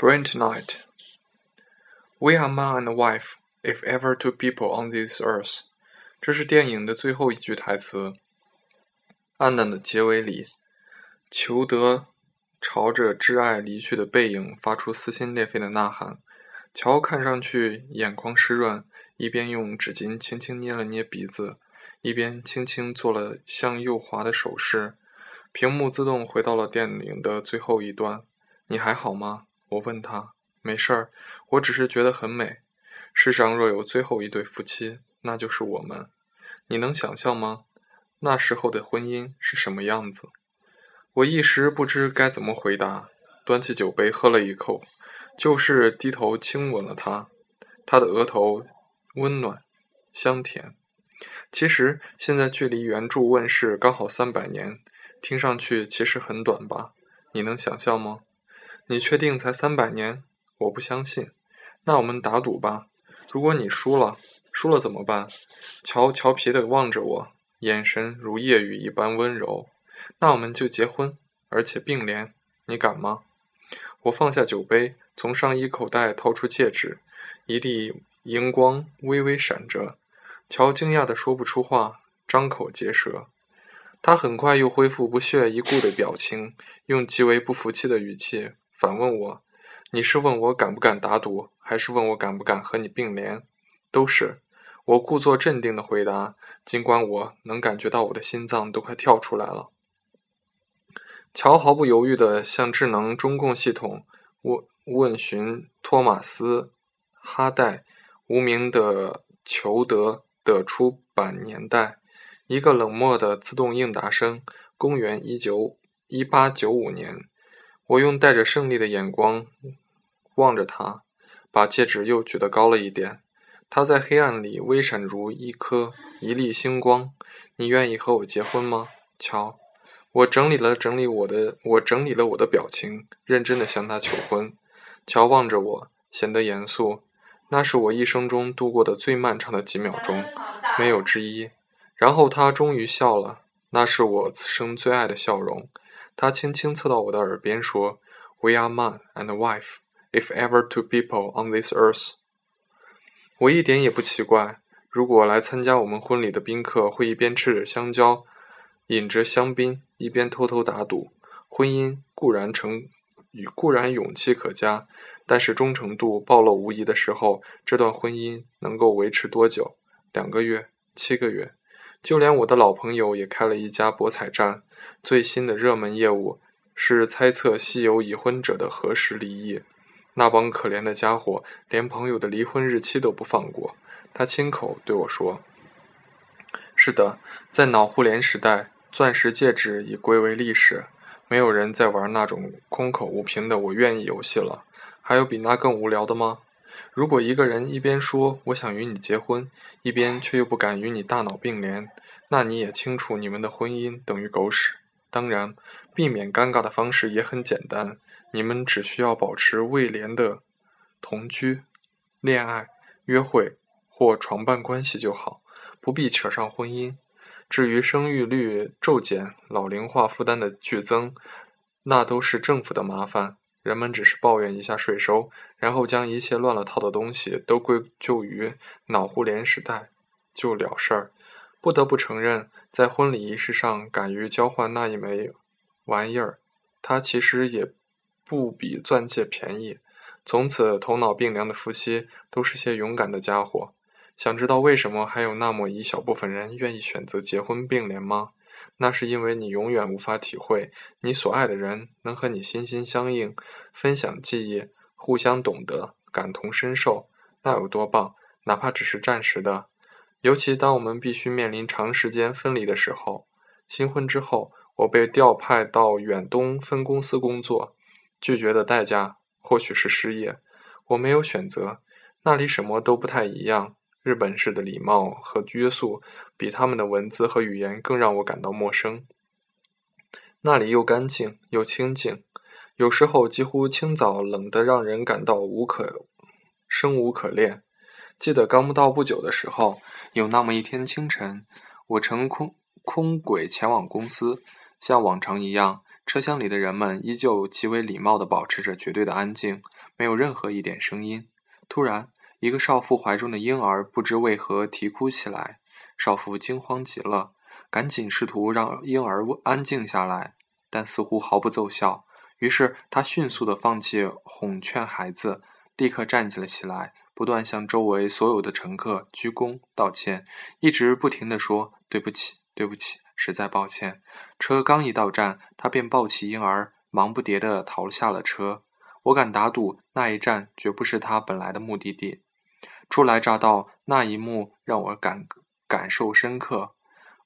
Brent Knight. We are man and wife, if ever two people on this earth. 这是电影的最后一句台词。暗淡的结尾里，裘德朝着挚爱离去的背影发出撕心裂肺的呐喊。乔看上去眼眶湿润，一边用纸巾轻轻捏了捏鼻子，一边轻轻做了向右滑的手势。屏幕自动回到了电影的最后一段。你还好吗？我问他。没事儿，我只是觉得很美。世上若有最后一对夫妻，那就是我们。你能想象吗？那时候的婚姻是什么样子？我一时不知该怎么回答，端起酒杯喝了一口，就是低头亲吻了他。他的额头温暖香甜。其实现在距离原著问世刚好三百年，听上去其实很短吧？你能想象吗？你确定才三百年？我不相信。那我们打赌吧。如果你输了，输了怎么办？乔调皮的望着我，眼神如夜雨一般温柔。那我们就结婚，而且并联。你敢吗？我放下酒杯，从上衣口袋掏出戒指，一粒荧光微微闪着。乔惊讶的说不出话，张口结舌。他很快又恢复不屑一顾的表情，用极为不服气的语气。反问我：“你是问我敢不敢打赌，还是问我敢不敢和你并联？”都是。我故作镇定的回答，尽管我能感觉到我的心脏都快跳出来了。乔毫不犹豫地向智能中控系统问问询托马斯·哈代无名的裘德的出版年代，一个冷漠的自动应答声：公元一九一八九五年。我用带着胜利的眼光望着他，把戒指又举得高了一点。它在黑暗里微闪如一颗一粒星光。你愿意和我结婚吗，乔？我整理了整理我的，我整理了我的表情，认真的向他求婚。乔望着我，显得严肃。那是我一生中度过的最漫长的几秒钟，没有之一。然后他终于笑了，那是我此生最爱的笑容。他轻轻侧到我的耳边说：“We are man and wife, if ever two people on this earth。”我一点也不奇怪。如果来参加我们婚礼的宾客会一边吃着香蕉，饮着香槟，一边偷偷打赌，婚姻固然成，固然勇气可嘉，但是忠诚度暴露无遗的时候，这段婚姻能够维持多久？两个月？七个月？就连我的老朋友也开了一家博彩站。最新的热门业务是猜测稀有已婚者的何时离异。那帮可怜的家伙连朋友的离婚日期都不放过。他亲口对我说：“是的，在脑互联时代，钻石戒指已归为历史，没有人再玩那种空口无凭的‘我愿意’游戏了。还有比那更无聊的吗？如果一个人一边说我想与你结婚，一边却又不敢与你大脑并联，那你也清楚，你们的婚姻等于狗屎。”当然，避免尴尬的方式也很简单，你们只需要保持未连的同居、恋爱、约会或床伴关系就好，不必扯上婚姻。至于生育率骤减、老龄化负担的剧增，那都是政府的麻烦，人们只是抱怨一下税收，然后将一切乱了套的东西都归咎于脑互联时代，就了事儿。不得不承认，在婚礼仪式上敢于交换那一枚玩意儿，它其实也不比钻戒便宜。从此，头脑并良的夫妻都是些勇敢的家伙。想知道为什么还有那么一小部分人愿意选择结婚并联吗？那是因为你永远无法体会，你所爱的人能和你心心相印，分享记忆，互相懂得，感同身受，那有多棒？哪怕只是暂时的。尤其当我们必须面临长时间分离的时候，新婚之后，我被调派到远东分公司工作，拒绝的代价或许是失业。我没有选择，那里什么都不太一样。日本式的礼貌和约束，比他们的文字和语言更让我感到陌生。那里又干净又清静，有时候几乎清早冷得让人感到无可生无可恋。记得刚到不久的时候。有那么一天清晨，我乘空空轨前往公司，像往常一样，车厢里的人们依旧极为礼貌地保持着绝对的安静，没有任何一点声音。突然，一个少妇怀中的婴儿不知为何啼哭起来，少妇惊慌极了，赶紧试图让婴儿安静下来，但似乎毫不奏效。于是，她迅速地放弃哄劝孩子，立刻站起了起来，不断向周围所有的乘客鞠躬道歉，一直不停地说：“对不起，对不起，实在抱歉。”车刚一到站，他便抱起婴儿，忙不迭地逃下了车。我敢打赌，那一站绝不是他本来的目的地。初来乍到，那一幕让我感感受深刻。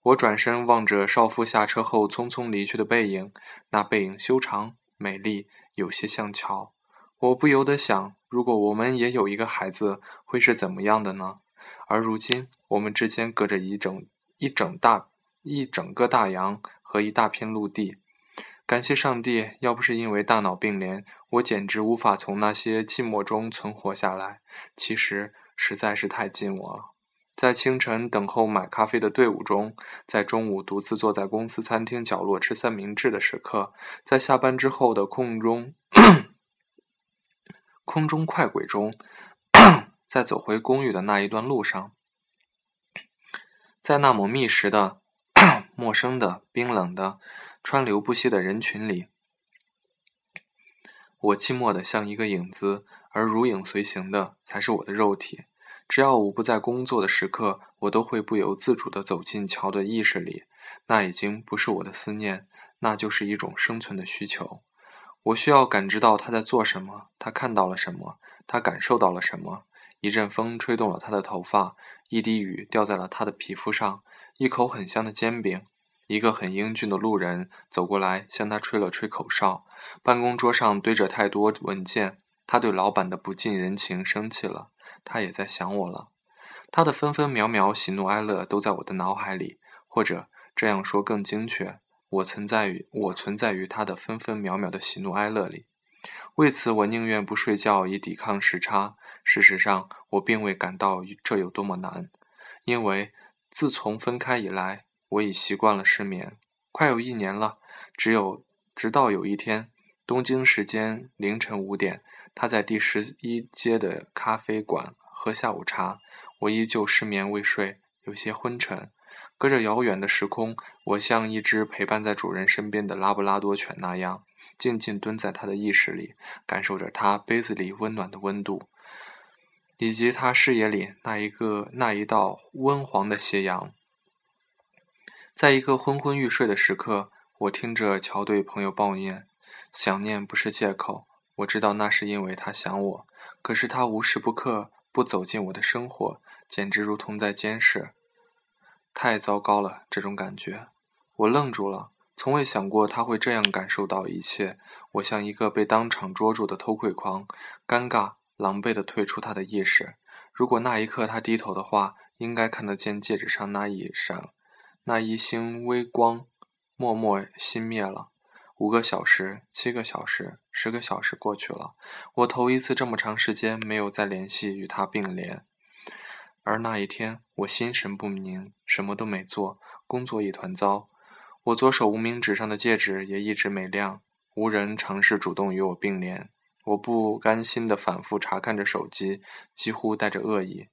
我转身望着少妇下车后匆匆离去的背影，那背影修长、美丽，有些像桥。我不由得想，如果我们也有一个孩子，会是怎么样的呢？而如今，我们之间隔着一整一整大一整个大洋和一大片陆地。感谢上帝，要不是因为大脑并联，我简直无法从那些寂寞中存活下来。其实。实在是太寂寞了，在清晨等候买咖啡的队伍中，在中午独自坐在公司餐厅角落吃三明治的时刻，在下班之后的空中空中快轨中，在走回公寓的那一段路上，在那抹密实的、陌生的、冰冷的、川流不息的人群里，我寂寞的像一个影子。而如影随形的才是我的肉体。只要我不在工作的时刻，我都会不由自主地走进乔的意识里。那已经不是我的思念，那就是一种生存的需求。我需要感知到他在做什么，他看到了什么，他感受到了什么。一阵风吹动了他的头发，一滴雨掉在了他的皮肤上，一口很香的煎饼。一个很英俊的路人走过来，向他吹了吹口哨。办公桌上堆着太多文件。他对老板的不近人情生气了，他也在想我了。他的分分秒秒喜怒哀乐都在我的脑海里，或者这样说更精确，我存在于我存在于他的分分秒秒的喜怒哀乐里。为此，我宁愿不睡觉以抵抗时差。事实上，我并未感到这有多么难，因为自从分开以来，我已习惯了失眠，快有一年了。只有直到有一天，东京时间凌晨五点。他在第十一街的咖啡馆喝下午茶，我依旧失眠未睡，有些昏沉。隔着遥远的时空，我像一只陪伴在主人身边的拉布拉多犬那样，静静蹲在他的意识里，感受着他杯子里温暖的温度，以及他视野里那一个那一道温黄的斜阳。在一个昏昏欲睡的时刻，我听着乔对朋友抱怨：“想念不是借口。”我知道那是因为他想我，可是他无时不刻不走进我的生活，简直如同在监视。太糟糕了，这种感觉。我愣住了，从未想过他会这样感受到一切。我像一个被当场捉住的偷窥狂，尴尬、狼狈地退出他的意识。如果那一刻他低头的话，应该看得见戒指上那一闪、那一星微光，默默熄灭了。五个小时，七个小时，十个小时过去了，我头一次这么长时间没有再联系与他并联。而那一天，我心神不宁，什么都没做，工作一团糟。我左手无名指上的戒指也一直没亮，无人尝试主动与我并联。我不甘心地反复查看着手机，几乎带着恶意，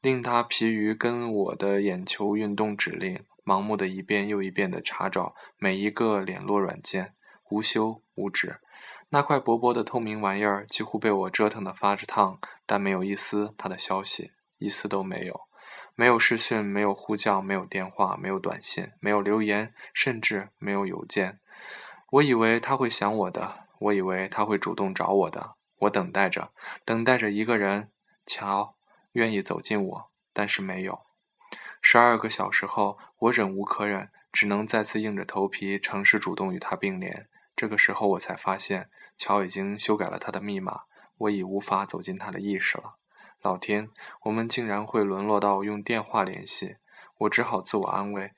令他疲于跟我的眼球运动指令。盲目的一遍又一遍地查找每一个联络软件，无休无止。那块薄薄的透明玩意儿几乎被我折腾得发着烫，但没有一丝他的消息，一丝都没有。没有视讯，没有呼叫，没有电话，没有短信，没有留言，甚至没有邮件。我以为他会想我的，我以为他会主动找我的。我等待着，等待着一个人，瞧，愿意走近我，但是没有。十二个小时后，我忍无可忍，只能再次硬着头皮尝试主动与他并联。这个时候，我才发现乔已经修改了他的密码，我已无法走进他的意识了。老天，我们竟然会沦落到用电话联系！我只好自我安慰，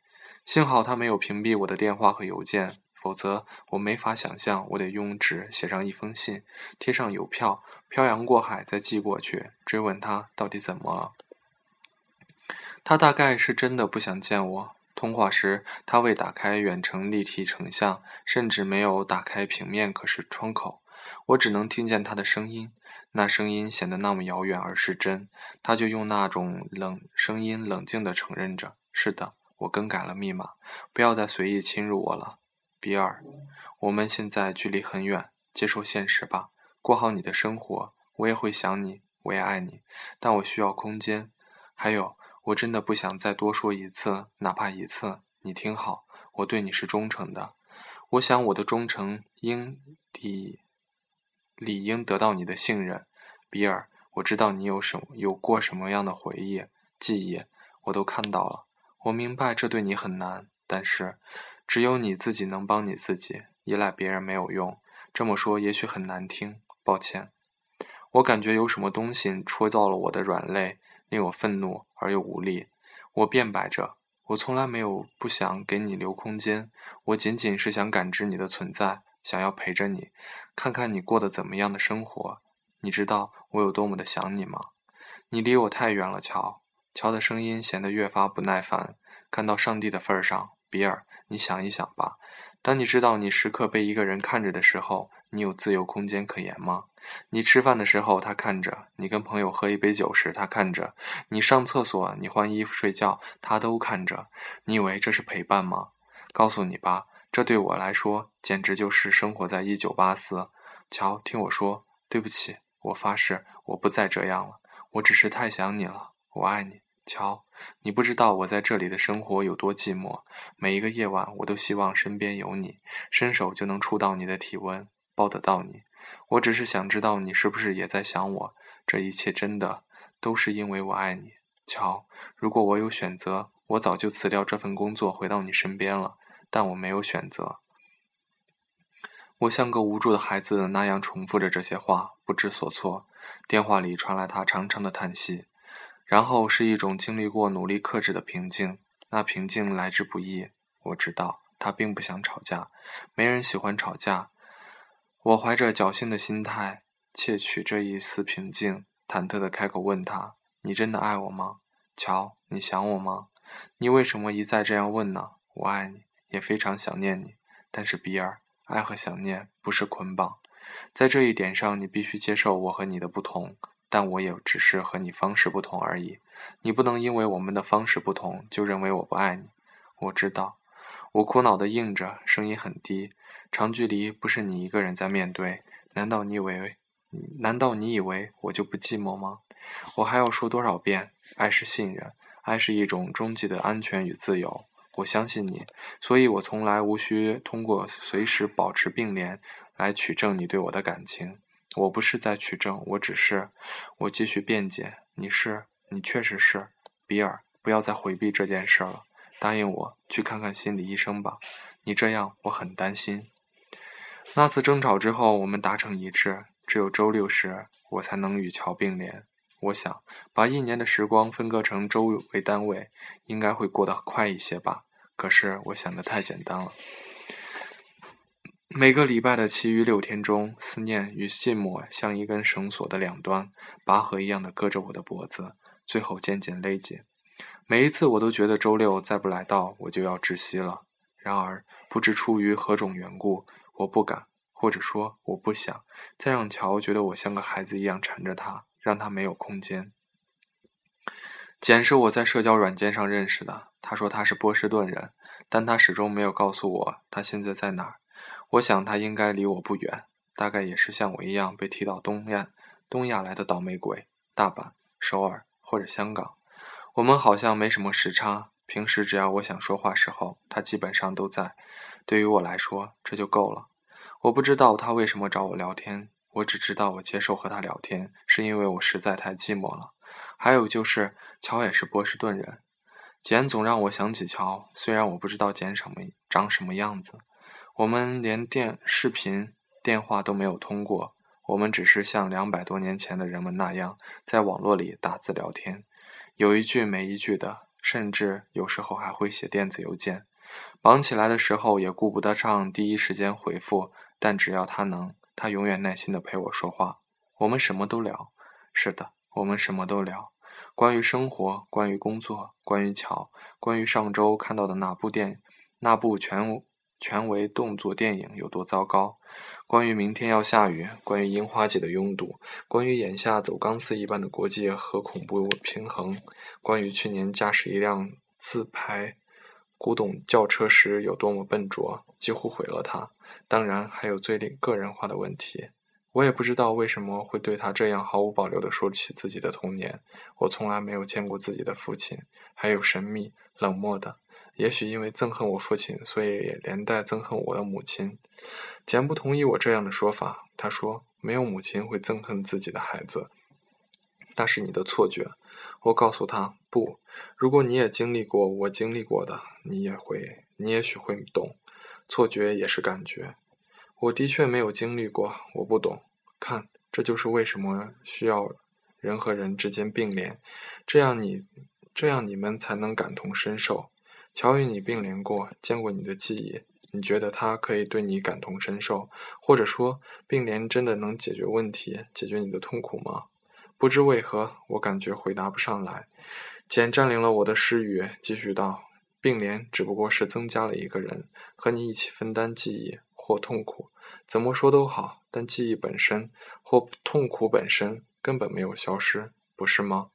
幸好他没有屏蔽我的电话和邮件，否则我没法想象我得用纸写上一封信，贴上邮票，漂洋过海再寄过去，追问他到底怎么了。他大概是真的不想见我。通话时，他未打开远程立体成像，甚至没有打开平面可视窗口。我只能听见他的声音，那声音显得那么遥远而是真。他就用那种冷声音冷静地承认着：“是的，我更改了密码，不要再随意侵入我了，比尔。我们现在距离很远，接受现实吧，过好你的生活。我也会想你，我也爱你，但我需要空间。还有，我真的不想再多说一次，哪怕一次。你听好，我对你是忠诚的。”我想，我的忠诚应抵理应得到你的信任，比尔。我知道你有什么有过什么样的回忆、记忆，我都看到了。我明白这对你很难，但是只有你自己能帮你自己，依赖别人没有用。这么说也许很难听，抱歉。我感觉有什么东西戳到了我的软肋，令我愤怒而又无力。我辩白着。我从来没有不想给你留空间，我仅仅是想感知你的存在，想要陪着你，看看你过得怎么样的生活。你知道我有多么的想你吗？你离我太远了，乔。乔的声音显得越发不耐烦。看到上帝的份上，比尔，你想一想吧。当你知道你时刻被一个人看着的时候，你有自由空间可言吗？你吃饭的时候，他看着；你跟朋友喝一杯酒时，他看着；你上厕所、你换衣服、睡觉，他都看着。你以为这是陪伴吗？告诉你吧，这对我来说简直就是生活在一九八四。乔，听我说，对不起，我发誓，我不再这样了。我只是太想你了，我爱你，乔。你不知道我在这里的生活有多寂寞。每一个夜晚，我都希望身边有你，伸手就能触到你的体温，抱得到你。我只是想知道你是不是也在想我。这一切真的都是因为我爱你，乔。如果我有选择，我早就辞掉这份工作，回到你身边了。但我没有选择。我像个无助的孩子那样重复着这些话，不知所措。电话里传来他长长的叹息，然后是一种经历过努力克制的平静。那平静来之不易。我知道他并不想吵架，没人喜欢吵架。我怀着侥幸的心态窃取这一丝平静，忐忑地开口问他：“你真的爱我吗，乔？你想我吗？你为什么一再这样问呢？我爱你，也非常想念你。但是比尔，爱和想念不是捆绑，在这一点上你必须接受我和你的不同，但我也只是和你方式不同而已。你不能因为我们的方式不同就认为我不爱你。我知道。”我苦恼地应着，声音很低。长距离不是你一个人在面对，难道你以为？难道你以为我就不寂寞吗？我还要说多少遍？爱是信任，爱是一种终极的安全与自由。我相信你，所以我从来无需通过随时保持并联来取证你对我的感情。我不是在取证，我只是……我继续辩解。你是，你确实是，比尔，不要再回避这件事了。答应我去看看心理医生吧，你这样我很担心。那次争吵之后，我们达成一致，只有周六时我才能与乔并联。我想把一年的时光分割成周为单位，应该会过得快一些吧。可是我想的太简单了。每个礼拜的其余六天中，思念与寂寞像一根绳索的两端，拔河一样的割着我的脖子，最后渐渐勒紧。每一次，我都觉得周六再不来到，我就要窒息了。然而，不知出于何种缘故，我不敢，或者说我不想再让乔觉得我像个孩子一样缠着他，让他没有空间。简是我在社交软件上认识的，他说他是波士顿人，但他始终没有告诉我他现在在哪儿。我想他应该离我不远，大概也是像我一样被踢到东亚、东亚来的倒霉鬼，大阪、首尔或者香港。我们好像没什么时差，平时只要我想说话时候，他基本上都在。对于我来说，这就够了。我不知道他为什么找我聊天，我只知道我接受和他聊天，是因为我实在太寂寞了。还有就是，乔也是波士顿人，简总让我想起乔，虽然我不知道简什么长什么样子。我们连电视频电话都没有通过，我们只是像两百多年前的人们那样，在网络里打字聊天。有一句没一句的，甚至有时候还会写电子邮件。忙起来的时候也顾不得上第一时间回复，但只要他能，他永远耐心地陪我说话。我们什么都聊。是的，我们什么都聊。关于生活，关于工作，关于桥，关于上周看到的那部电，那部全全为动作电影有多糟糕，关于明天要下雨，关于樱花季的拥堵，关于眼下走钢丝一般的国际和恐怖平衡，关于去年驾驶一辆自排古董轿车时有多么笨拙，几乎毁了它。当然，还有最令个人化的问题。我也不知道为什么会对他这样毫无保留地说起自己的童年。我从来没有见过自己的父亲，还有神秘冷漠的。也许因为憎恨我父亲，所以连带憎恨我的母亲。简不同意我这样的说法。他说：“没有母亲会憎恨自己的孩子，那是你的错觉。”我告诉他：“不，如果你也经历过我经历过的，你也会，你也许会懂。错觉也是感觉。”我的确没有经历过，我不懂。看，这就是为什么需要人和人之间并联，这样你，这样你们才能感同身受。乔与你并联过，见过你的记忆，你觉得他可以对你感同身受，或者说并联真的能解决问题，解决你的痛苦吗？不知为何，我感觉回答不上来。简占领了我的诗语，继续道：并联只不过是增加了一个人，和你一起分担记忆。或痛苦，怎么说都好，但记忆本身或痛苦本身根本没有消失，不是吗？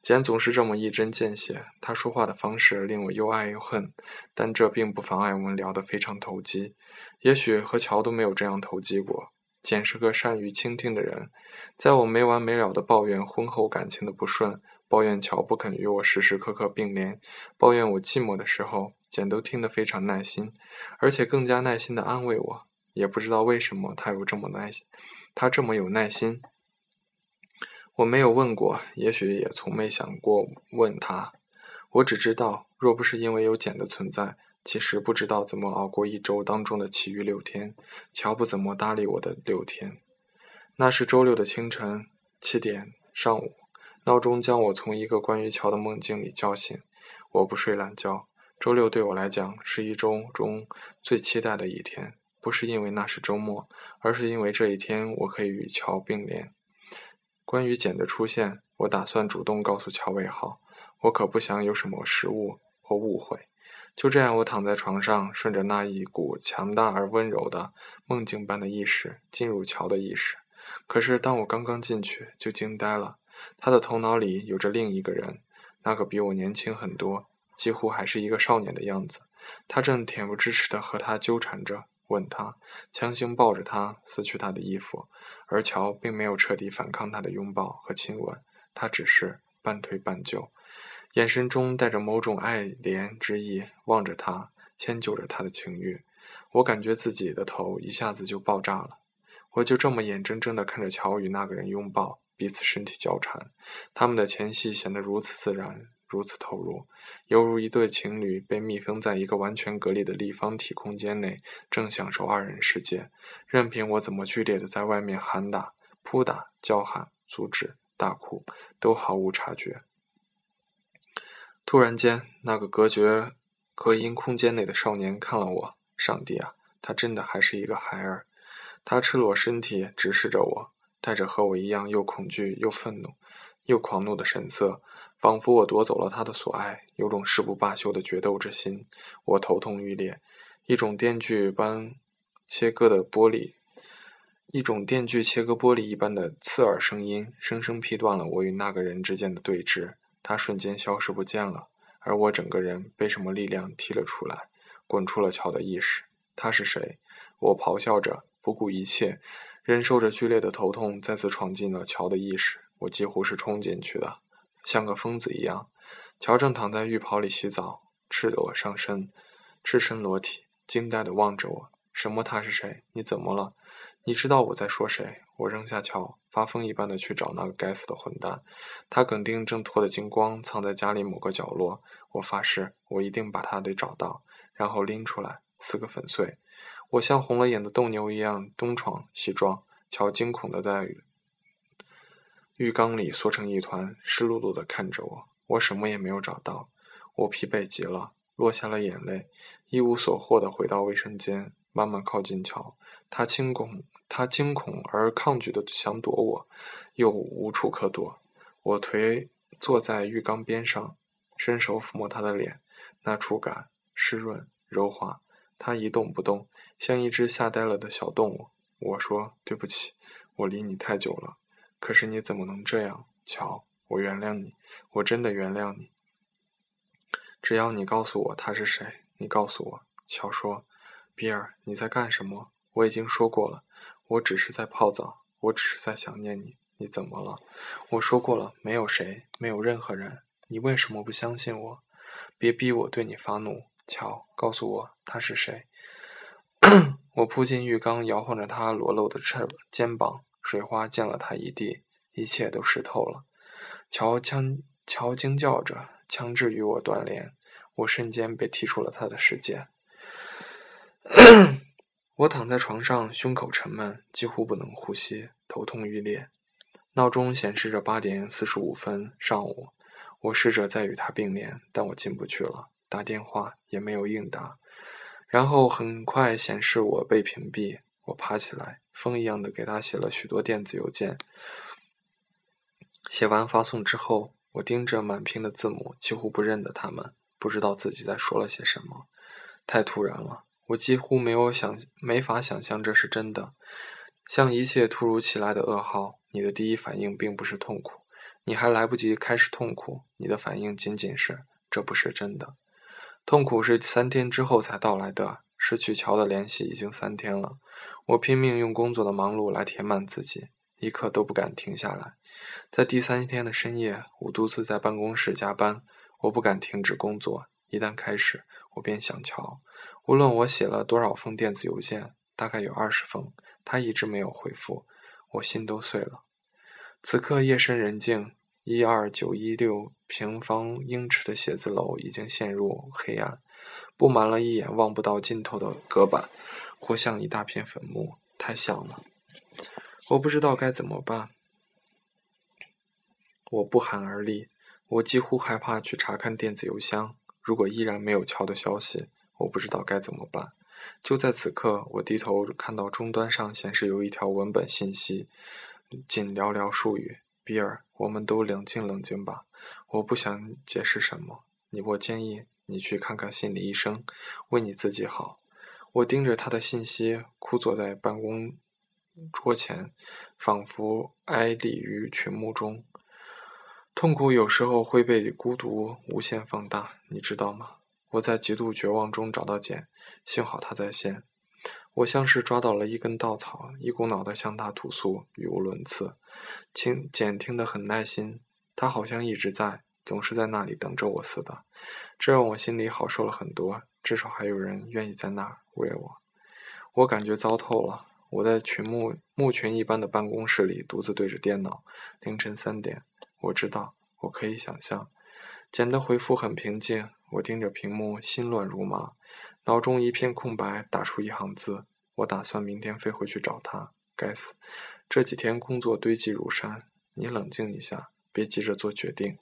简总是这么一针见血，他说话的方式令我又爱又恨，但这并不妨碍我们聊得非常投机。也许和乔都没有这样投机过。简是个善于倾听的人，在我没完没了的抱怨婚后感情的不顺，抱怨乔不肯与我时时刻刻并联，抱怨我寂寞的时候。简都听得非常耐心，而且更加耐心地安慰我。也不知道为什么他有这么耐心，他这么有耐心。我没有问过，也许也从没想过问他。我只知道，若不是因为有简的存在，其实不知道怎么熬过一周当中的其余六天。乔不怎么搭理我的六天。那是周六的清晨，七点上午，闹钟将我从一个关于乔的梦境里叫醒。我不睡懒觉。周六对我来讲是一周中最期待的一天，不是因为那是周末，而是因为这一天我可以与乔并联。关于简的出现，我打算主动告诉乔伟浩，我可不想有什么失误或误会。就这样，我躺在床上，顺着那一股强大而温柔的梦境般的意识进入乔的意识。可是，当我刚刚进去，就惊呆了，他的头脑里有着另一个人，那个比我年轻很多。几乎还是一个少年的样子，他正恬不知耻地和他纠缠着，吻他，强行抱着他，撕去他的衣服，而乔并没有彻底反抗他的拥抱和亲吻，他只是半推半就，眼神中带着某种爱怜之意，望着他，迁就着他的情欲。我感觉自己的头一下子就爆炸了，我就这么眼睁睁地看着乔与那个人拥抱，彼此身体交缠，他们的前戏显得如此自然。如此投入，犹如一对情侣被密封在一个完全隔离的立方体空间内，正享受二人世界。任凭我怎么剧烈的在外面喊打、扑打、叫喊、阻止、大哭，都毫无察觉。突然间，那个隔绝隔音空间内的少年看了我，上帝啊，他真的还是一个孩儿。他赤裸身体直视着我，带着和我一样又恐惧又愤怒又狂怒的神色。仿佛我夺走了他的所爱，有种誓不罢休的决斗之心。我头痛欲裂，一种电锯般切割的玻璃，一种电锯切割玻璃一般的刺耳声音，生生劈断了我与那个人之间的对峙。他瞬间消失不见了，而我整个人被什么力量踢了出来，滚出了乔的意识。他是谁？我咆哮着，不顾一切，忍受着剧烈的头痛，再次闯进了乔的意识。我几乎是冲进去的。像个疯子一样，乔正躺在浴袍里洗澡，赤裸上身，赤身裸体，惊呆地望着我。什么？他是谁？你怎么了？你知道我在说谁？我扔下乔，发疯一般的去找那个该死的混蛋。他肯定正脱得精光，藏在家里某个角落。我发誓，我一定把他得找到，然后拎出来，撕个粉碎。我像红了眼的斗牛一样东闯西撞。乔惊恐地在。浴缸里缩成一团，湿漉漉的看着我。我什么也没有找到，我疲惫极了，落下了眼泪，一无所获的回到卫生间，慢慢靠近乔。他惊恐，他惊恐而抗拒的想躲我，又无处可躲。我颓坐在浴缸边上，伸手抚摸他的脸，那触感湿润柔滑，他一动不动，像一只吓呆了的小动物。我说：“对不起，我离你太久了。可是你怎么能这样，乔？我原谅你，我真的原谅你。只要你告诉我他是谁，你告诉我。”乔说：“比尔，你在干什么？我已经说过了，我只是在泡澡，我只是在想念你。你怎么了？我说过了，没有谁，没有任何人。你为什么不相信我？别逼我对你发怒。乔，告诉我他是谁。”我扑进浴缸，摇晃着他裸露的翅肩膀，水花溅了他一地，一切都湿透了。乔枪乔惊叫着，强制与我断联，我瞬间被踢出了他的世界。我躺在床上，胸口沉闷，几乎不能呼吸，头痛欲裂。闹钟显示着八点四十五分，上午。我试着再与他并联，但我进不去了，打电话也没有应答。然后很快显示我被屏蔽。我爬起来，风一样的给他写了许多电子邮件。写完发送之后，我盯着满屏的字母，几乎不认得他们，不知道自己在说了些什么。太突然了，我几乎没有想，没法想象这是真的。像一切突如其来的噩耗，你的第一反应并不是痛苦，你还来不及开始痛苦，你的反应仅仅是这不是真的。痛苦是三天之后才到来的。失去乔的联系已经三天了，我拼命用工作的忙碌来填满自己，一刻都不敢停下来。在第三天的深夜，我独自在办公室加班，我不敢停止工作。一旦开始，我便想瞧。无论我写了多少封电子邮件，大概有二十封，他一直没有回复，我心都碎了。此刻夜深人静。一二九一六平方英尺的写字楼已经陷入黑暗，布满了一眼望不到尽头的隔板，或像一大片坟墓。太像了，我不知道该怎么办。我不寒而栗，我几乎害怕去查看电子邮箱。如果依然没有乔的消息，我不知道该怎么办。就在此刻，我低头看到终端上显示有一条文本信息，仅寥寥数语。比尔，我们都冷静冷静吧。我不想解释什么。你，我建议你去看看心理医生，为你自己好。我盯着他的信息，枯坐在办公桌前，仿佛哀立于群幕中。痛苦有时候会被孤独无限放大，你知道吗？我在极度绝望中找到简，幸好他在线。我像是抓到了一根稻草，一股脑的向他吐诉，语无伦次。请简听得很耐心，他好像一直在，总是在那里等着我似的。这让我心里好受了很多，至少还有人愿意在那儿为我。我感觉糟透了。我在群牧牧群一般的办公室里独自对着电脑。凌晨三点，我知道，我可以想象。简的回复很平静。我盯着屏幕，心乱如麻。脑中一片空白，打出一行字：“我打算明天飞回去找他。”该死，这几天工作堆积如山。你冷静一下，别急着做决定。”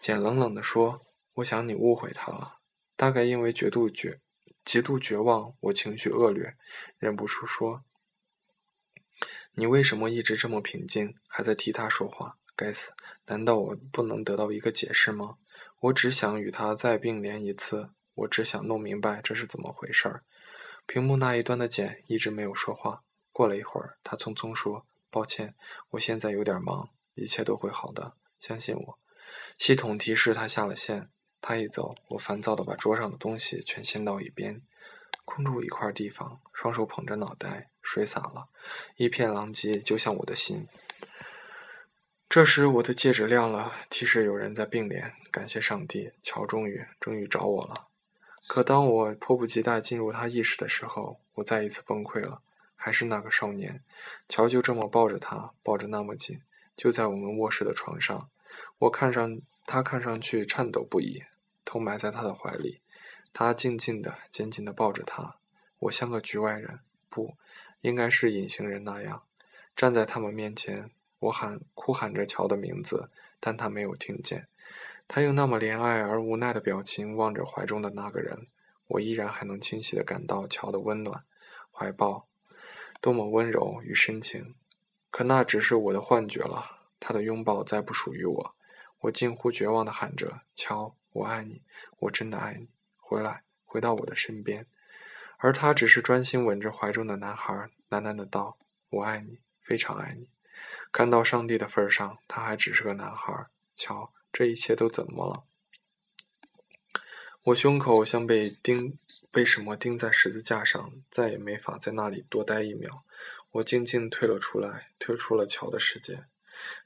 简冷冷地说：“我想你误会他了，大概因为绝度绝、极度绝望，我情绪恶劣，忍不住说：‘你为什么一直这么平静，还在替他说话？’该死，难道我不能得到一个解释吗？我只想与他再并联一次。”我只想弄明白这是怎么回事儿。屏幕那一端的简一直没有说话。过了一会儿，他匆匆说：“抱歉，我现在有点忙，一切都会好的，相信我。”系统提示他下了线。他一走，我烦躁地把桌上的东西全掀到一边，空出一块地方，双手捧着脑袋，水洒了，一片狼藉，就像我的心。这时，我的戒指亮了，提示有人在并联。感谢上帝，乔终于终于找我了。可当我迫不及待进入他意识的时候，我再一次崩溃了。还是那个少年，乔就这么抱着他，抱着那么紧，就在我们卧室的床上。我看上他，看上去颤抖不已，头埋在他的怀里。他静静的、紧紧的抱着他。我像个局外人，不应该是隐形人那样，站在他们面前。我喊、哭喊着乔的名字，但他没有听见。他用那么怜爱而无奈的表情望着怀中的那个人，我依然还能清晰地感到乔的温暖，怀抱多么温柔与深情。可那只是我的幻觉了，他的拥抱再不属于我。我近乎绝望地喊着：“乔，我爱你，我真的爱你，回来，回到我的身边。”而他只是专心吻着怀中的男孩，喃喃的道：“我爱你，非常爱你。”看到上帝的份上，他还只是个男孩。瞧，这一切都怎么了？我胸口像被钉，被什么钉在十字架上，再也没法在那里多待一秒。我静静退了出来，退出了桥的世界。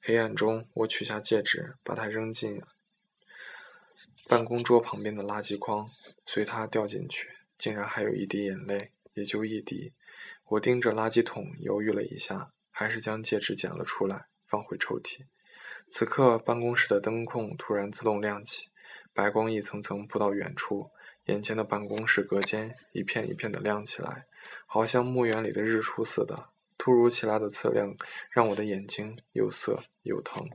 黑暗中，我取下戒指，把它扔进办公桌旁边的垃圾筐，随它掉进去。竟然还有一滴眼泪，也就一滴。我盯着垃圾桶，犹豫了一下，还是将戒指捡了出来，放回抽屉。此刻，办公室的灯控突然自动亮起，白光一层层铺到远处，眼前的办公室隔间一片一片的亮起来，好像墓园里的日出似的。突如其来的刺亮让我的眼睛又涩又疼。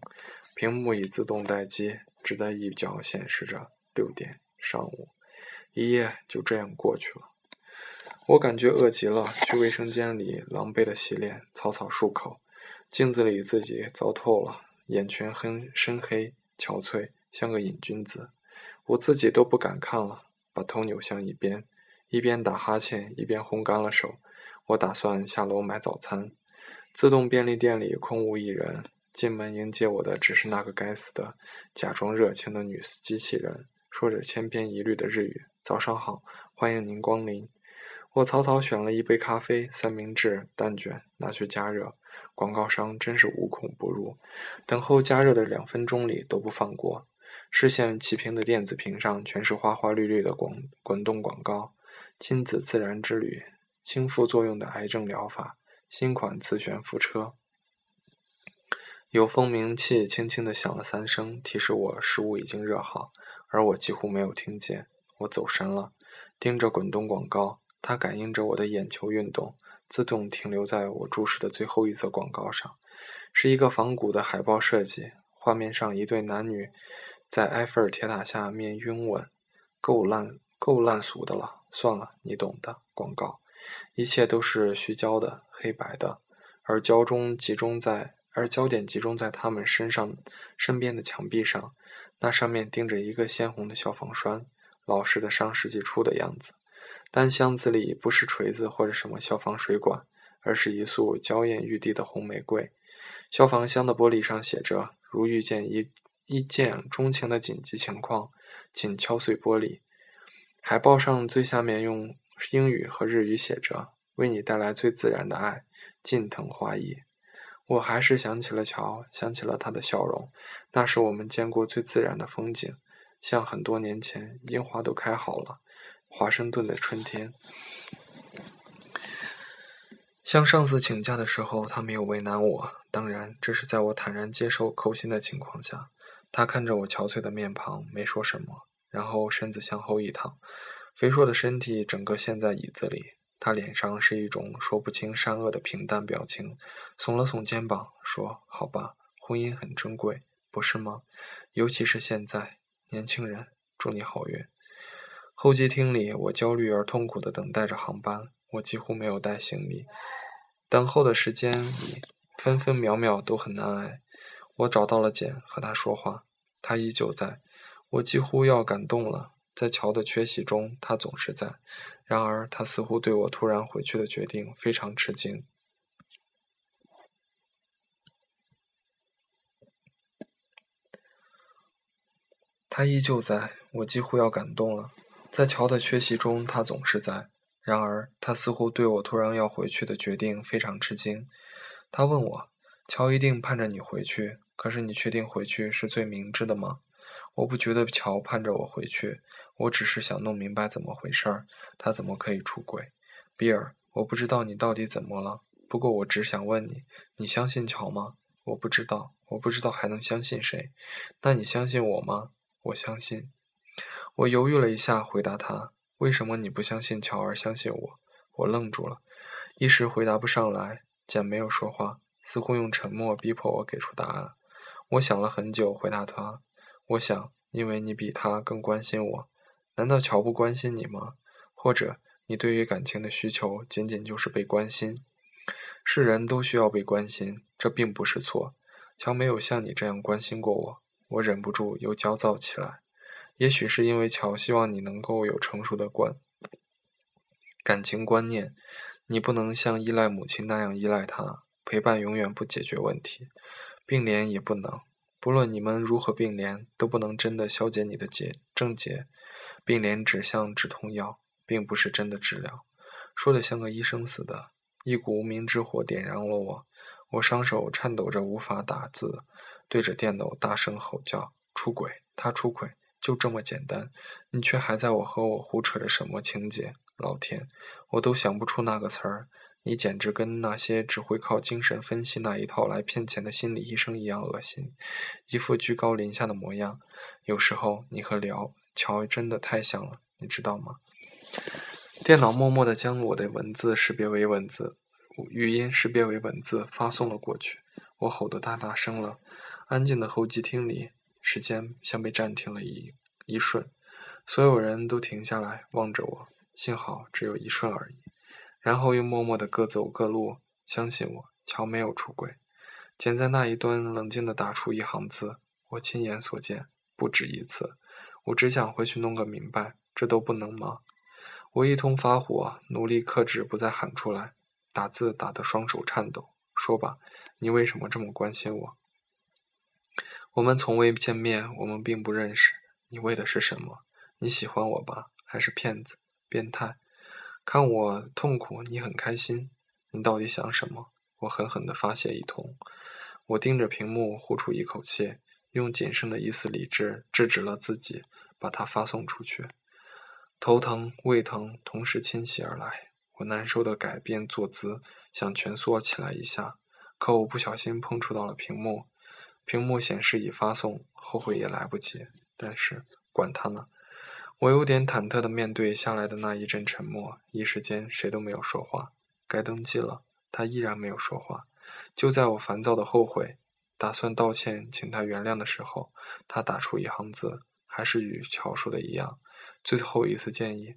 屏幕已自动待机，只在一角显示着六点上午。一夜就这样过去了。我感觉饿极了，去卫生间里狼狈的洗脸，草草漱口。镜子里自己糟透了，眼圈很深黑，憔悴，像个瘾君子。我自己都不敢看了，把头扭向一边，一边打哈欠，一边烘干了手。我打算下楼买早餐。自动便利店里空无一人，进门迎接我的只是那个该死的、假装热情的女机器人，说着千篇一律的日语：“早上好，欢迎您光临。”我草草选了一杯咖啡、三明治、蛋卷，拿去加热。广告商真是无孔不入，等候加热的两分钟里都不放过。视线齐平的电子屏上全是花花绿绿的广滚动广告：亲子自然之旅。轻副作用的癌症疗法，新款磁悬浮车。有蜂鸣器轻轻地响了三声，提示我食物已经热好，而我几乎没有听见。我走神了，盯着滚动广告，它感应着我的眼球运动，自动停留在我注视的最后一则广告上，是一个仿古的海报设计，画面上一对男女在埃菲尔铁塔下面拥吻，够烂够烂俗的了。算了，你懂的。广告。一切都是虚焦的、黑白的，而焦中集中在，而焦点集中在他们身上身边的墙壁上，那上面钉着一个鲜红的消防栓，老式的上世纪初的样子。但箱子里不是锤子或者什么消防水管，而是一束娇艳欲滴的红玫瑰。消防箱的玻璃上写着：“如遇见一一见钟情的紧急情况，请敲碎玻璃。”海报上最下面用。英语和日语写着：“为你带来最自然的爱，近藤花艺。”我还是想起了乔，想起了他的笑容，那是我们见过最自然的风景，像很多年前樱花都开好了，华盛顿的春天。向上司请假的时候，他没有为难我，当然这是在我坦然接受扣薪的情况下。他看着我憔悴的面庞，没说什么，然后身子向后一躺。肥硕的身体整个陷在椅子里，他脸上是一种说不清善恶的平淡表情，耸了耸肩膀，说：“好吧，婚姻很珍贵，不是吗？尤其是现在，年轻人，祝你好运。”候机厅里，我焦虑而痛苦地等待着航班，我几乎没有带行李，等候的时间里，分分秒秒都很难挨。我找到了简，和他说话，他依旧在，我几乎要感动了。在乔的缺席中，他总是在。然而，他似乎对我突然回去的决定非常吃惊。他依旧在，我几乎要感动了。在乔的缺席中，他总是在。然而，他似乎对我突然要回去的决定非常吃惊。他问我：“乔一定盼着你回去，可是你确定回去是最明智的吗？”我不觉得乔盼着我回去。我只是想弄明白怎么回事儿，他怎么可以出轨？比尔，我不知道你到底怎么了。不过我只想问你，你相信乔吗？我不知道，我不知道还能相信谁。那你相信我吗？我相信。我犹豫了一下，回答他：为什么你不相信乔而相信我？我愣住了，一时回答不上来。简没有说话，似乎用沉默逼迫我给出答案。我想了很久，回答他：我想，因为你比他更关心我。难道乔不关心你吗？或者你对于感情的需求仅仅就是被关心？是人都需要被关心，这并不是错。乔没有像你这样关心过我，我忍不住又焦躁起来。也许是因为乔希望你能够有成熟的观，感情观念，你不能像依赖母亲那样依赖她。陪伴永远不解决问题，并联也不能。不论你们如何并联，都不能真的消解你的结症结。并联指向止痛药，并不是真的治疗。说的像个医生似的。一股无名之火点燃了我，我双手颤抖着无法打字，对着电脑大声吼叫：“出轨，他出轨，就这么简单。你却还在我和我胡扯着什么情节？老天，我都想不出那个词儿。你简直跟那些只会靠精神分析那一套来骗钱的心理医生一样恶心，一副居高临下的模样。有时候你和聊乔真的太像了，你知道吗？”电脑默默地将我的文字识别为文字，语音识别为文字，发送了过去。我吼得大大声了。安静的候机厅里，时间像被暂停了一一瞬，所有人都停下来望着我。幸好只有一瞬而已，然后又默默地各走各路。相信我，乔没有出轨。简在那一端冷静地打出一行字：“我亲眼所见，不止一次。我只想回去弄个明白，这都不能吗？”我一通发火，努力克制，不再喊出来。打字打得双手颤抖。说吧，你为什么这么关心我？我们从未见面，我们并不认识。你为的是什么？你喜欢我吧？还是骗子、变态？看我痛苦，你很开心。你到底想什么？我狠狠地发泄一通。我盯着屏幕，呼出一口气，用仅剩的一丝理智制止了自己，把它发送出去。头疼、胃疼同时侵袭而来，我难受的改变坐姿，想蜷缩起来一下，可我不小心碰触到了屏幕，屏幕显示已发送，后悔也来不及。但是管他呢，我有点忐忑的面对下来的那一阵沉默，一时间谁都没有说话。该登记了，他依然没有说话。就在我烦躁的后悔，打算道歉请他原谅的时候，他打出一行字，还是与乔说的一样。最后一次建议，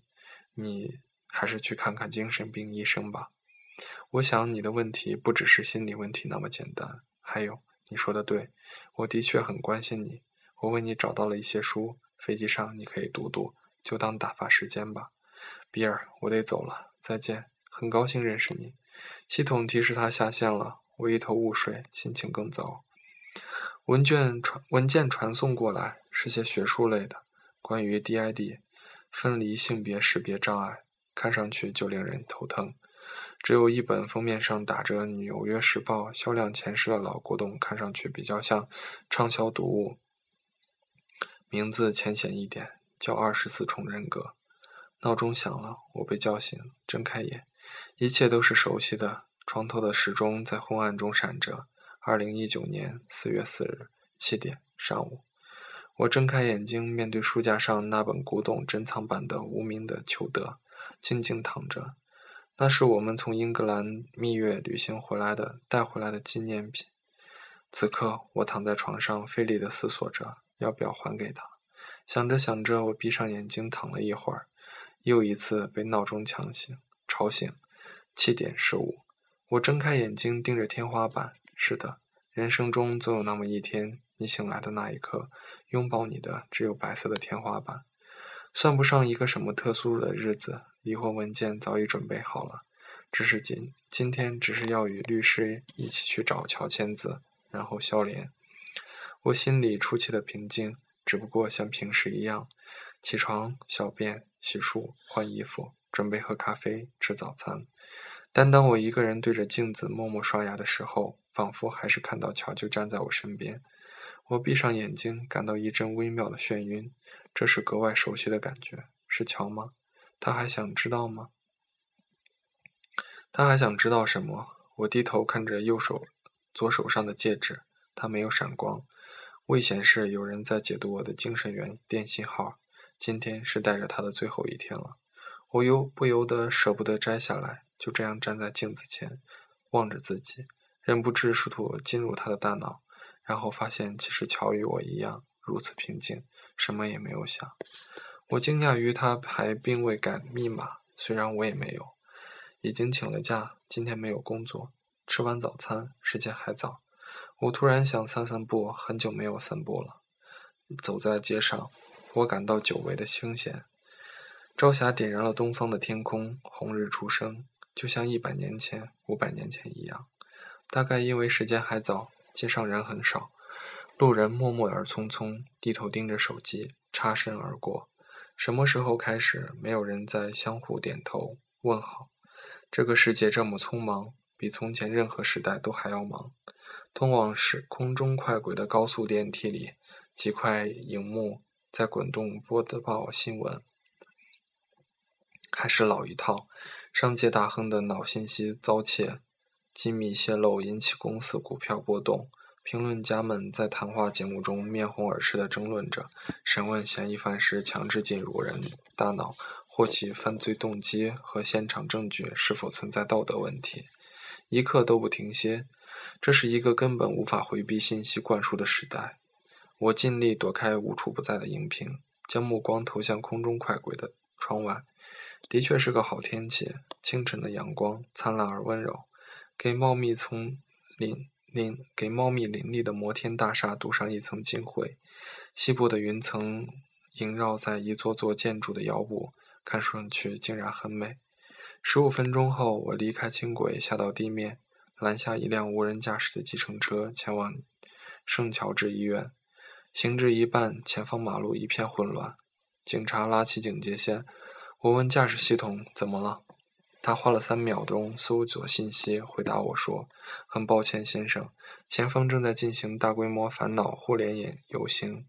你还是去看看精神病医生吧。我想你的问题不只是心理问题那么简单。还有，你说的对，我的确很关心你。我为你找到了一些书，飞机上你可以读读，就当打发时间吧。比尔，我得走了，再见。很高兴认识你。系统提示他下线了，我一头雾水，心情更糟。文件传文件传送过来，是些学术类的，关于 DID。分离性别识别障碍，看上去就令人头疼。只有一本封面上打着《纽约时报》销量前十的老古董，看上去比较像畅销读物。名字浅显一点，叫《二十四重人格》。闹钟响了，我被叫醒，睁开眼，一切都是熟悉的。床头的时钟在昏暗中闪着。二零一九年四月四日七点上午。我睁开眼睛，面对书架上那本古董珍藏版的《无名的裘德》，静静躺着。那是我们从英格兰蜜月旅行回来的，带回来的纪念品。此刻，我躺在床上，费力地思索着要不要还给他。想着想着，我闭上眼睛躺了一会儿，又一次被闹钟强醒，吵醒。七点十五，我睁开眼睛，盯着天花板。是的，人生中总有那么一天。你醒来的那一刻，拥抱你的只有白色的天花板，算不上一个什么特殊的日子。离婚文件早已准备好了，只是今今天只是要与律师一起去找乔签字，然后消联。我心里出奇的平静，只不过像平时一样，起床、小便、洗漱、换衣服，准备喝咖啡、吃早餐。但当我一个人对着镜子默默刷牙的时候，仿佛还是看到乔就站在我身边。我闭上眼睛，感到一阵微妙的眩晕，这是格外熟悉的感觉。是乔吗？他还想知道吗？他还想知道什么？我低头看着右手、左手上的戒指，它没有闪光，未显示有人在解读我的精神源电信号。今天是带着它的最后一天了，我由不由得舍不得摘下来，就这样站在镜子前，望着自己，忍不住试图进入他的大脑。然后发现，其实乔与我一样如此平静，什么也没有想。我惊讶于他还并未改密码，虽然我也没有。已经请了假，今天没有工作。吃完早餐，时间还早。我突然想散散步，很久没有散步了。走在街上，我感到久违的清闲。朝霞点燃了东方的天空，红日初升，就像一百年前、五百年前一样。大概因为时间还早，街上人很少，路人默默而匆匆，低头盯着手机，擦身而过。什么时候开始，没有人在相互点头问好？这个世界这么匆忙，比从前任何时代都还要忙。通往时空中快轨的高速电梯里，几块荧幕在滚动播报新闻，还是老一套，商界大亨的脑信息遭窃。机密泄露引起公司股票波动，评论家们在谈话节目中面红耳赤地争论着，审问嫌疑犯时强制进入人大脑，获取犯罪动机和现场证据是否存在道德问题，一刻都不停歇。这是一个根本无法回避信息灌输的时代。我尽力躲开无处不在的荧屏，将目光投向空中快轨的窗外。的确是个好天气，清晨的阳光灿烂而温柔。给茂密丛林林给茂密林立的摩天大厦镀上一层金灰，西部的云层萦绕在一座座建筑的腰部，看上去竟然很美。十五分钟后，我离开轻轨，下到地面，拦下一辆无人驾驶的计程车，前往圣乔治医院。行至一半，前方马路一片混乱，警察拉起警戒线。我问驾驶系统怎么了？他花了三秒钟搜索信息，回答我说：“很抱歉，先生，前方正在进行大规模反脑互联演游行，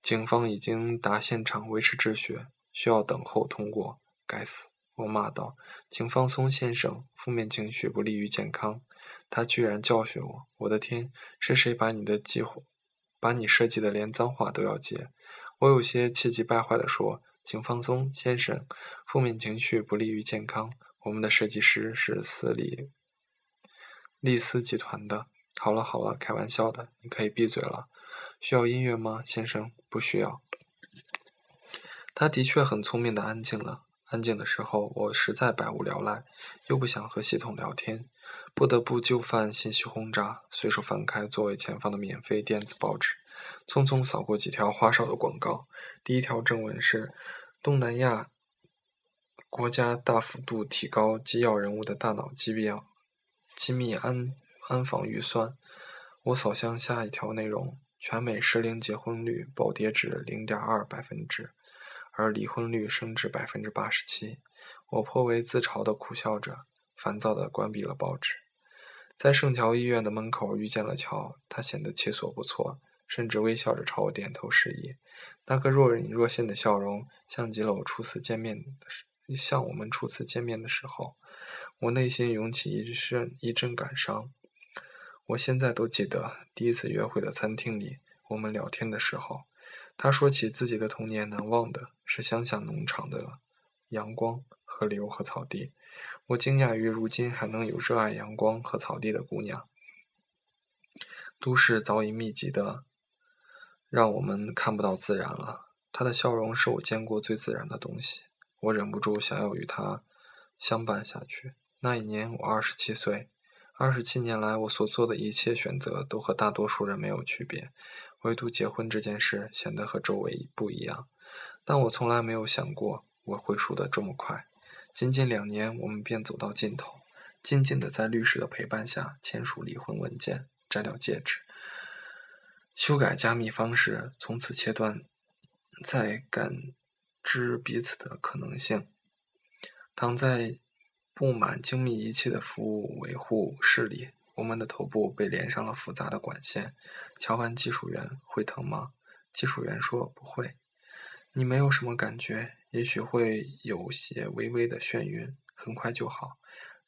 警方已经达现场维持秩序，需要等候通过。”该死！我骂道：“请放松，先生，负面情绪不利于健康。”他居然教训我！我的天，是谁把你的计划，把你设计的连脏话都要接？我有些气急败坏地说：“请放松，先生，负面情绪不利于健康。”我们的设计师是斯里利斯集团的。好了好了，开玩笑的，你可以闭嘴了。需要音乐吗，先生？不需要。他的确很聪明的安静了。安静的时候，我实在百无聊赖，又不想和系统聊天，不得不就范信息轰炸。随手翻开座位前方的免费电子报纸，匆匆扫过几条花哨的广告。第一条正文是东南亚。国家大幅度提高机要人物的大脑机密机密安安防预算。我扫向下一条内容：全美适龄结婚率暴跌至零点二百分之，而离婚率升至百分之八十七。我颇为自嘲地苦笑着，烦躁地关闭了报纸。在圣乔医院的门口遇见了乔，他显得气色不错，甚至微笑着朝我点头示意。那个若隐若现的笑容，像极了我初次见面的时。像我们初次见面的时候，我内心涌起一阵一阵感伤。我现在都记得第一次约会的餐厅里，我们聊天的时候，他说起自己的童年，难忘的是乡下农场的阳光、河流和草地。我惊讶于如今还能有热爱阳光和草地的姑娘。都市早已密集的，让我们看不到自然了。他的笑容是我见过最自然的东西。我忍不住想要与他相伴下去。那一年我二十七岁，二十七年来我所做的一切选择都和大多数人没有区别，唯独结婚这件事显得和周围不一样。但我从来没有想过我会输得这么快。仅仅两年，我们便走到尽头，静静的在律师的陪伴下签署离婚文件，摘掉戒指，修改加密方式，从此切断再感。知彼此的可能性。躺在布满精密仪器的服务维护室里，我们的头部被连上了复杂的管线。乔安技术员会疼吗？技术员说不会。你没有什么感觉，也许会有些微微的眩晕，很快就好，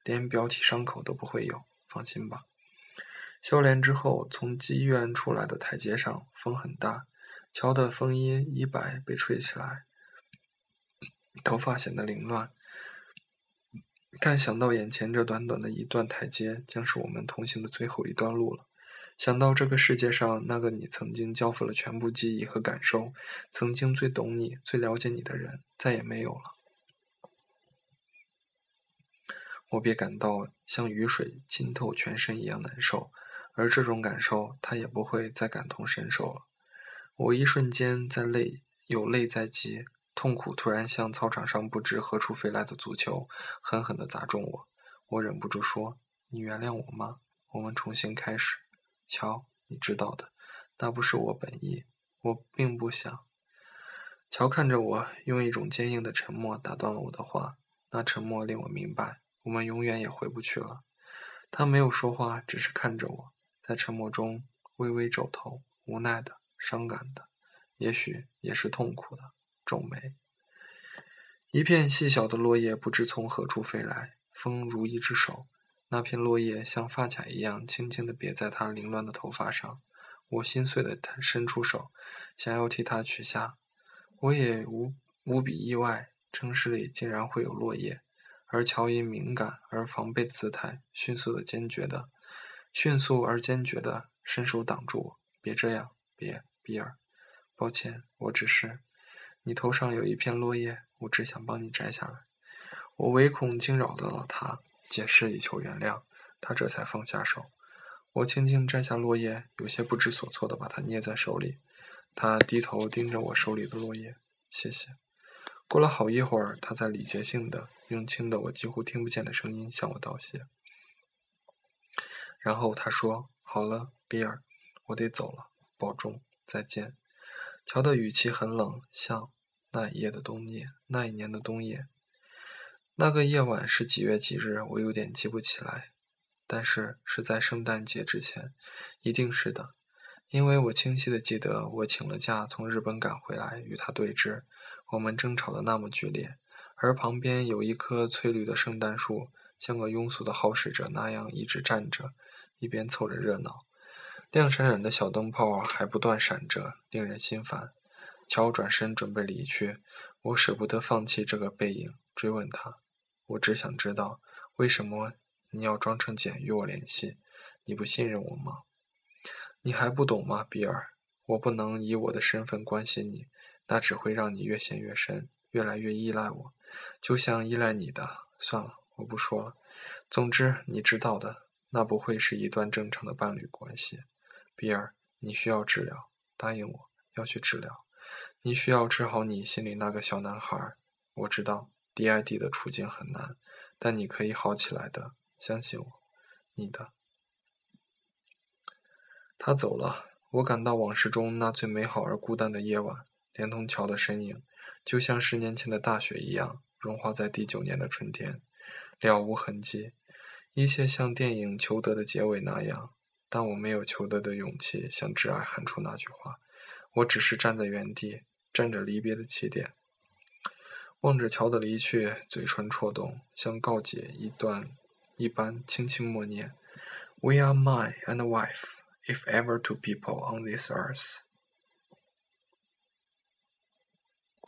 连表体伤口都不会有。放心吧。修炼之后，从医院出来的台阶上风很大，乔的风衣衣摆被吹起来。头发显得凌乱，但想到眼前这短短的一段台阶，将是我们同行的最后一段路了。想到这个世界上那个你曾经交付了全部记忆和感受，曾经最懂你、最了解你的人再也没有了，我便感到像雨水浸透全身一样难受。而这种感受，他也不会再感同身受了。我一瞬间在泪，有泪在即。痛苦突然像操场上不知何处飞来的足球，狠狠地砸中我。我忍不住说：“你原谅我吗？我们重新开始。”乔，你知道的，那不是我本意。我并不想。乔看着我，用一种坚硬的沉默打断了我的话。那沉默令我明白，我们永远也回不去了。他没有说话，只是看着我，在沉默中微微皱头，无奈的、伤感的，也许也是痛苦的，皱眉。一片细小的落叶不知从何处飞来，风如一只手，那片落叶像发卡一样轻轻地别在他凌乱的头发上。我心碎的伸出手，想要替他取下。我也无无比意外，城市里竟然会有落叶。而乔以敏感而防备的姿态，迅速的、坚决的、迅速而坚决的伸手挡住我。别这样，别，比尔。抱歉，我只是……你头上有一片落叶，我只想帮你摘下来。我唯恐惊扰到了他，解释以求原谅，他这才放下手。我轻轻摘下落叶，有些不知所措地把它捏在手里。他低头盯着我手里的落叶，谢谢。过了好一会儿，他才礼节性的用轻的我几乎听不见的声音向我道谢。然后他说：“好了，比尔，我得走了，保重，再见。”乔的语气很冷，像那一夜的冬夜，那一年的冬夜。那个夜晚是几月几日？我有点记不起来。但是是在圣诞节之前，一定是的，因为我清晰的记得我请了假从日本赶回来与他对峙，我们争吵的那么剧烈，而旁边有一棵翠绿的圣诞树，像个庸俗的好事者那样一直站着，一边凑着热闹，亮闪闪的小灯泡还不断闪着，令人心烦。乔转身准备离去，我舍不得放弃这个背影，追问他，我只想知道为什么。你要装成简与我联系，你不信任我吗？你还不懂吗，比尔？我不能以我的身份关心你，那只会让你越陷越深，越来越依赖我，就像依赖你的。算了，我不说了。总之，你知道的，那不会是一段正常的伴侣关系。比尔，你需要治疗，答应我要去治疗。你需要治好你心里那个小男孩。我知道 DID 的处境很难，但你可以好起来的。相信我，你的。他走了，我感到往事中那最美好而孤单的夜晚，连同乔的身影，就像十年前的大雪一样，融化在第九年的春天，了无痕迹。一切像电影《裘德》的结尾那样，但我没有裘德的勇气向挚爱喊出那句话。我只是站在原地，站着离别的起点，望着桥的离去，嘴唇戳动，像告解一段。一般轻轻默念：“We are man and wife, if ever two people on this earth。”